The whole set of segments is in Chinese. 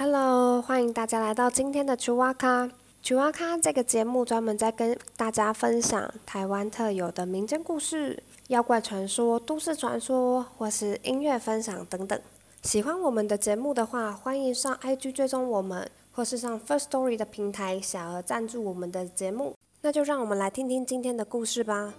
Hello，欢迎大家来到今天的厨哇咖。厨哇咖这个节目专门在跟大家分享台湾特有的民间故事、妖怪传说、都市传说，或是音乐分享等等。喜欢我们的节目的话，欢迎上 IG 追踪我们，或是上 First Story 的平台小额赞助我们的节目。那就让我们来听听今天的故事吧。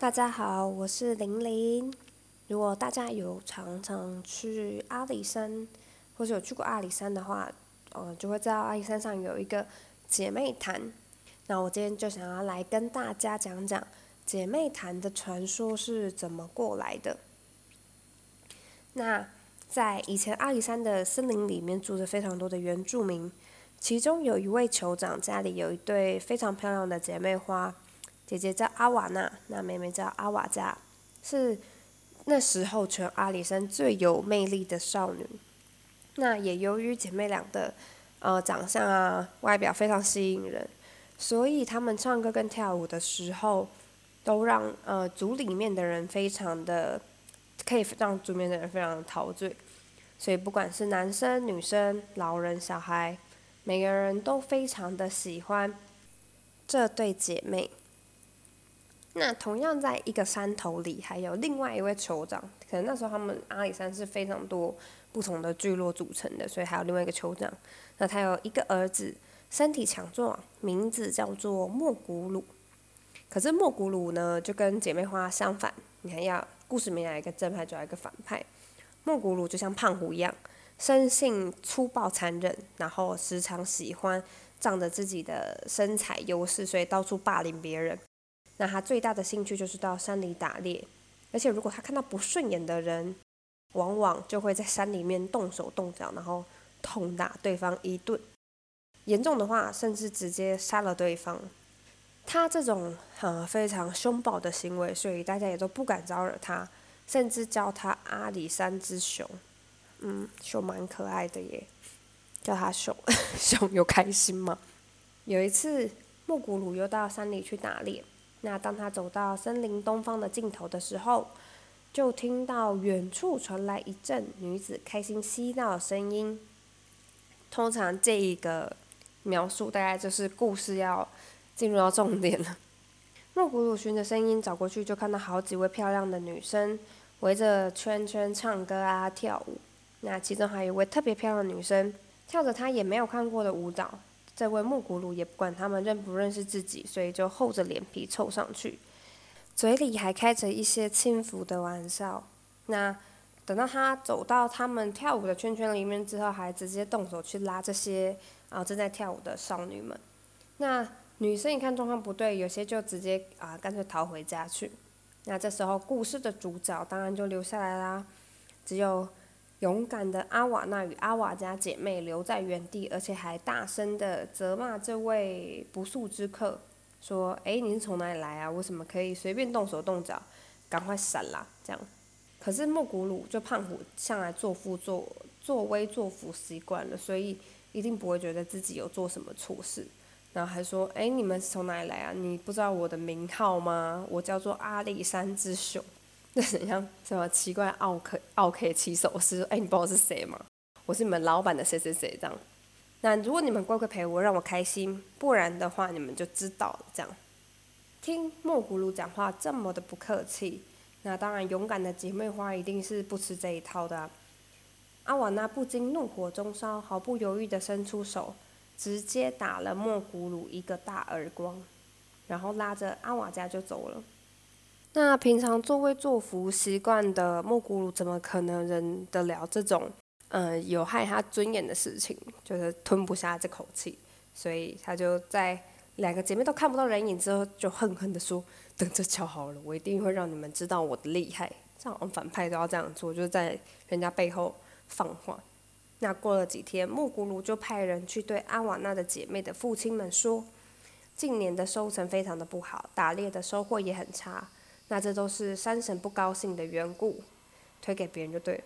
大家好，我是玲玲。如果大家有常常去阿里山，或者有去过阿里山的话，呃，就会知道阿里山上有一个姐妹潭。那我今天就想要来跟大家讲讲姐妹潭的传说是怎么过来的。那在以前阿里山的森林里面住着非常多的原住民，其中有一位酋长家里有一对非常漂亮的姐妹花，姐姐叫阿瓦娜，那妹妹叫阿瓦加，是那时候全阿里山最有魅力的少女。那也由于姐妹俩的呃长相啊外表非常吸引人。所以她们唱歌跟跳舞的时候，都让呃组里面的人非常的，可以让组里面的人非常陶醉。所以不管是男生、女生、老人、小孩，每个人都非常的喜欢这对姐妹。那同样在一个山头里，还有另外一位酋长。可能那时候他们阿里山是非常多不同的聚落组成的，所以还有另外一个酋长。那他有一个儿子。身体强壮，名字叫做莫古鲁。可是莫古鲁呢，就跟姐妹花相反。你看，要故事里面一个正派，就要一个反派。莫古鲁就像胖虎一样，生性粗暴残忍，然后时常喜欢仗着自己的身材优势，所以到处霸凌别人。那他最大的兴趣就是到山里打猎，而且如果他看到不顺眼的人，往往就会在山里面动手动脚，然后痛打对方一顿。严重的话，甚至直接杀了对方。他这种呃非常凶暴的行为，所以大家也都不敢招惹他，甚至叫他阿里山之熊。嗯，熊蛮可爱的耶，叫他熊，熊有开心吗？有一次，木古鲁又到山里去打猎。那当他走到森林东方的尽头的时候，就听到远处传来一阵女子开心嬉闹的声音。通常这一个。描述大概就是故事要进入到重点了。莫古鲁循着声音找过去，就看到好几位漂亮的女生围着圈圈唱歌啊跳舞。那其中还有一位特别漂亮的女生，跳着她也没有看过的舞蹈。这位木古鲁也不管他们认不认识自己，所以就厚着脸皮凑上去，嘴里还开着一些轻浮的玩笑。那等到他走到他们跳舞的圈圈里面之后，还直接动手去拉这些。啊，正在跳舞的少女们，那女生一看状况不对，有些就直接啊，干脆逃回家去。那这时候故事的主角当然就留下来啦，只有勇敢的阿瓦娜与阿瓦家姐妹留在原地，而且还大声的责骂这位不速之客，说：“哎，你是从哪里来啊？为什么可以随便动手动脚？赶快闪啦！”这样。可是莫古鲁就胖虎向来作父作作威作福习惯了，所以。一定不会觉得自己有做什么错事，然后还说：“哎，你们是从哪里来啊？你不知道我的名号吗？我叫做阿里山之熊。” 那很像什么奇怪奥克奥 K 骑手是？哎，你不知道是谁吗？我是你们老板的谁谁谁这样。那如果你们乖乖陪我，让我开心，不然的话你们就知道了。这样听莫古鲁讲话这么的不客气，那当然勇敢的姐妹花一定是不吃这一套的。阿瓦那不禁怒火中烧，毫不犹豫地伸出手，直接打了莫古鲁一个大耳光，然后拉着阿瓦加就走了。那平常作威作福习惯的莫古鲁，怎么可能忍得了这种嗯有害他尊严的事情？就是吞不下这口气，所以他就在两个姐妹都看不到人影之后，就恨恨地说：“等着瞧好了，我一定会让你们知道我的厉害。”这样反派都要这样做，就是在人家背后。放话。那过了几天，木古鲁就派人去对阿瓦纳的姐妹的父亲们说，近年的收成非常的不好，打猎的收获也很差。那这都是山神不高兴的缘故，推给别人就对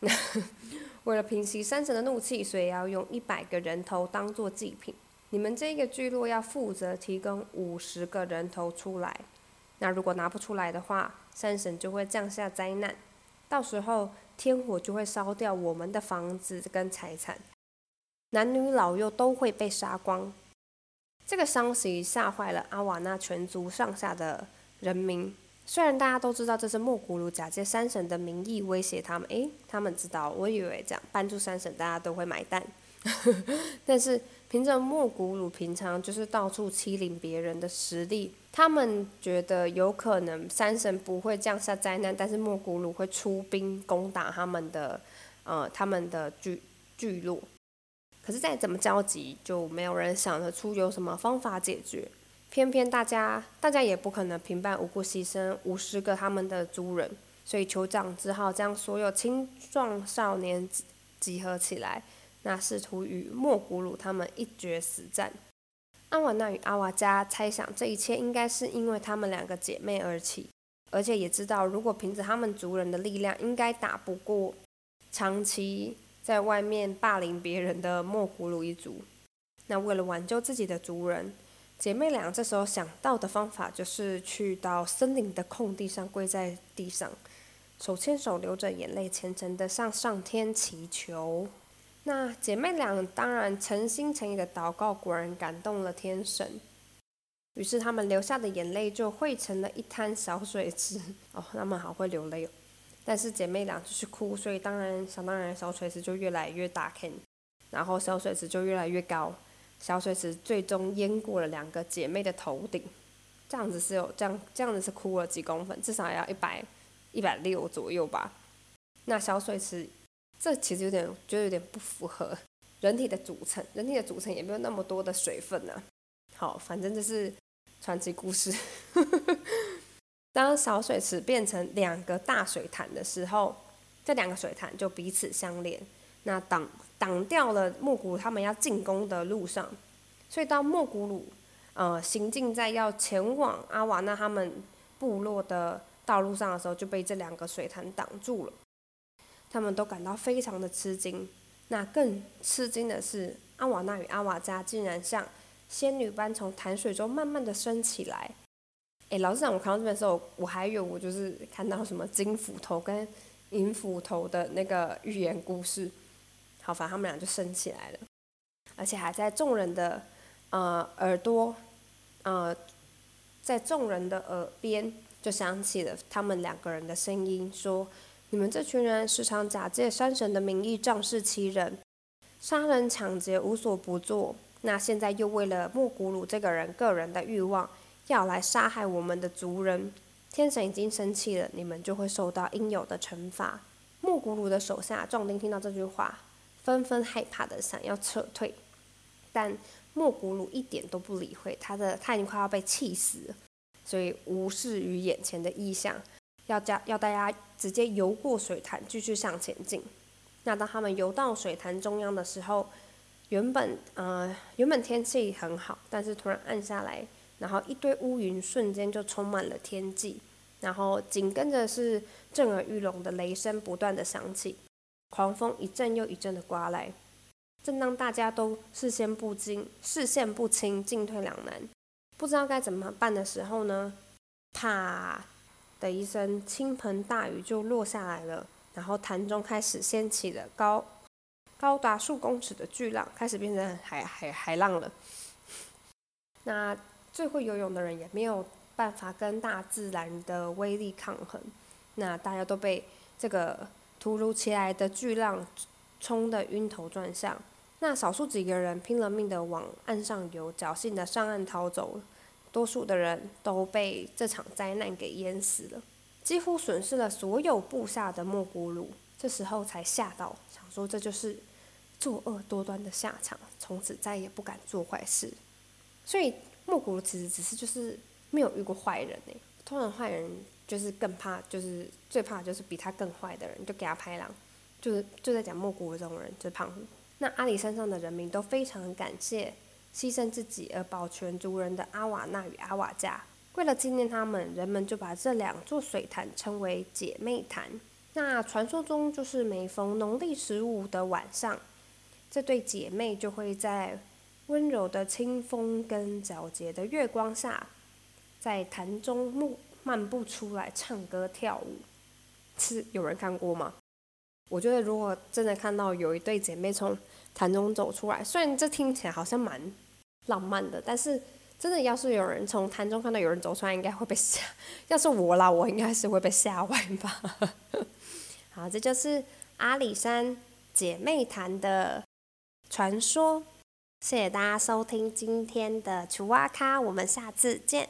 了。为了平息山神的怒气，所以要用一百个人头当做祭品。你们这个聚落要负责提供五十个人头出来。那如果拿不出来的话，山神就会降下灾难，到时候天火就会烧掉我们的房子跟财产，男女老幼都会被杀光。这个消息吓坏了阿瓦纳全族上下的人民。虽然大家都知道这是莫古鲁假借山神的名义威胁他们，诶，他们知道，我以为这样帮助山神大家都会买单，但是凭着莫古鲁平常就是到处欺凌别人的实力，他们觉得有可能山神不会降下灾难，但是莫古鲁会出兵攻打他们的，呃，他们的聚聚落。可是再怎么焦急，就没有人想得出有什么方法解决。偏偏大家，大家也不可能平白无故牺牲五十个他们的族人，所以酋长只好将所有青壮少年集集合起来，那试图与莫古鲁他们一决死战。阿瓦纳与阿瓦加猜想，这一切应该是因为他们两个姐妹而起，而且也知道，如果凭着他们族人的力量，应该打不过长期在外面霸凌别人的莫古鲁一族。那为了挽救自己的族人。姐妹俩这时候想到的方法，就是去到森林的空地上跪在地上，手牵手流着眼泪，虔诚的向上天祈求。那姐妹俩当然诚心诚意的祷告，果然感动了天神。于是他们流下的眼泪就汇成了一滩小水池。哦，他们好会流泪哦。但是姐妹俩就是哭，所以当然想当然小水池就越来越大坑，然后小水池就越来越高。小水池最终淹过了两个姐妹的头顶，这样子是有这样这样子是哭了几公分，至少要一百一百六左右吧。那小水池，这其实有点觉得有点不符合人体的组成，人体的组成也没有那么多的水分呢。好，反正这是传奇故事。当小水池变成两个大水潭的时候，这两个水潭就彼此相连，那挡。挡掉了莫古鲁他们要进攻的路上，所以当莫古鲁呃行进在要前往阿瓦纳他们部落的道路上的时候，就被这两个水潭挡住了。他们都感到非常的吃惊。那更吃惊的是，阿瓦纳与阿瓦加竟然像仙女般从潭水中慢慢的升起来。诶，老实讲，我看到这边的时候，我还以为我就是看到什么金斧头跟银斧头的那个寓言故事。好，反正他们俩就升起来了，而且还在众人的呃耳朵，呃，在众人的耳边就响起了他们两个人的声音，说：“你们这群人时常假借山神的名义仗势欺人，杀人抢劫无所不做，那现在又为了莫古鲁这个人个人的欲望，要来杀害我们的族人，天神已经生气了，你们就会受到应有的惩罚。”莫古鲁的手下壮丁听到这句话。纷纷害怕的想要撤退，但莫古鲁一点都不理会，他的他已经快要被气死了，所以无视于眼前的异象，要加要大家直接游过水潭继续向前进。那当他们游到水潭中央的时候，原本呃原本天气很好，但是突然暗下来，然后一堆乌云瞬间就充满了天际，然后紧跟着是震耳欲聋的雷声不断的响起。狂风一阵又一阵的刮来，正当大家都视线不清、视线不清、进退两难，不知道该怎么办的时候呢？啪的一声，倾盆大雨就落下来了。然后潭中开始掀起了高高达数公尺的巨浪，开始变成海海海浪了。那最会游泳的人也没有办法跟大自然的威力抗衡，那大家都被这个。突如其来的巨浪冲得晕头转向，那少数几个人拼了命的往岸上游，侥幸的上岸逃走了。多数的人都被这场灾难给淹死了，几乎损失了所有部下的莫古鲁。这时候才吓到，想说这就是作恶多端的下场，从此再也不敢做坏事。所以莫古鲁其实只是就是没有遇过坏人呢，通常坏人。就是更怕，就是最怕就是比他更坏的人，就给他拍狼，就是就在讲莫古的这种人，就是胖。那阿里山上的人民都非常感谢牺牲自己而保全族人的阿瓦纳与阿瓦加。为了纪念他们，人们就把这两座水潭称为姐妹潭。那传说中就是每逢农历十五的晚上，这对姐妹就会在温柔的清风跟皎洁的月光下，在潭中沐漫步出来唱歌跳舞。是有人看过吗？我觉得如果真的看到有一对姐妹从潭中走出来，虽然这听起来好像蛮浪漫的，但是真的要是有人从潭中看到有人走出来，应该会被吓。要是我啦，我应该是会被吓坏吧。好，这就是阿里山姐妹潭的传说。谢谢大家收听今天的楚哇咖，我们下次见。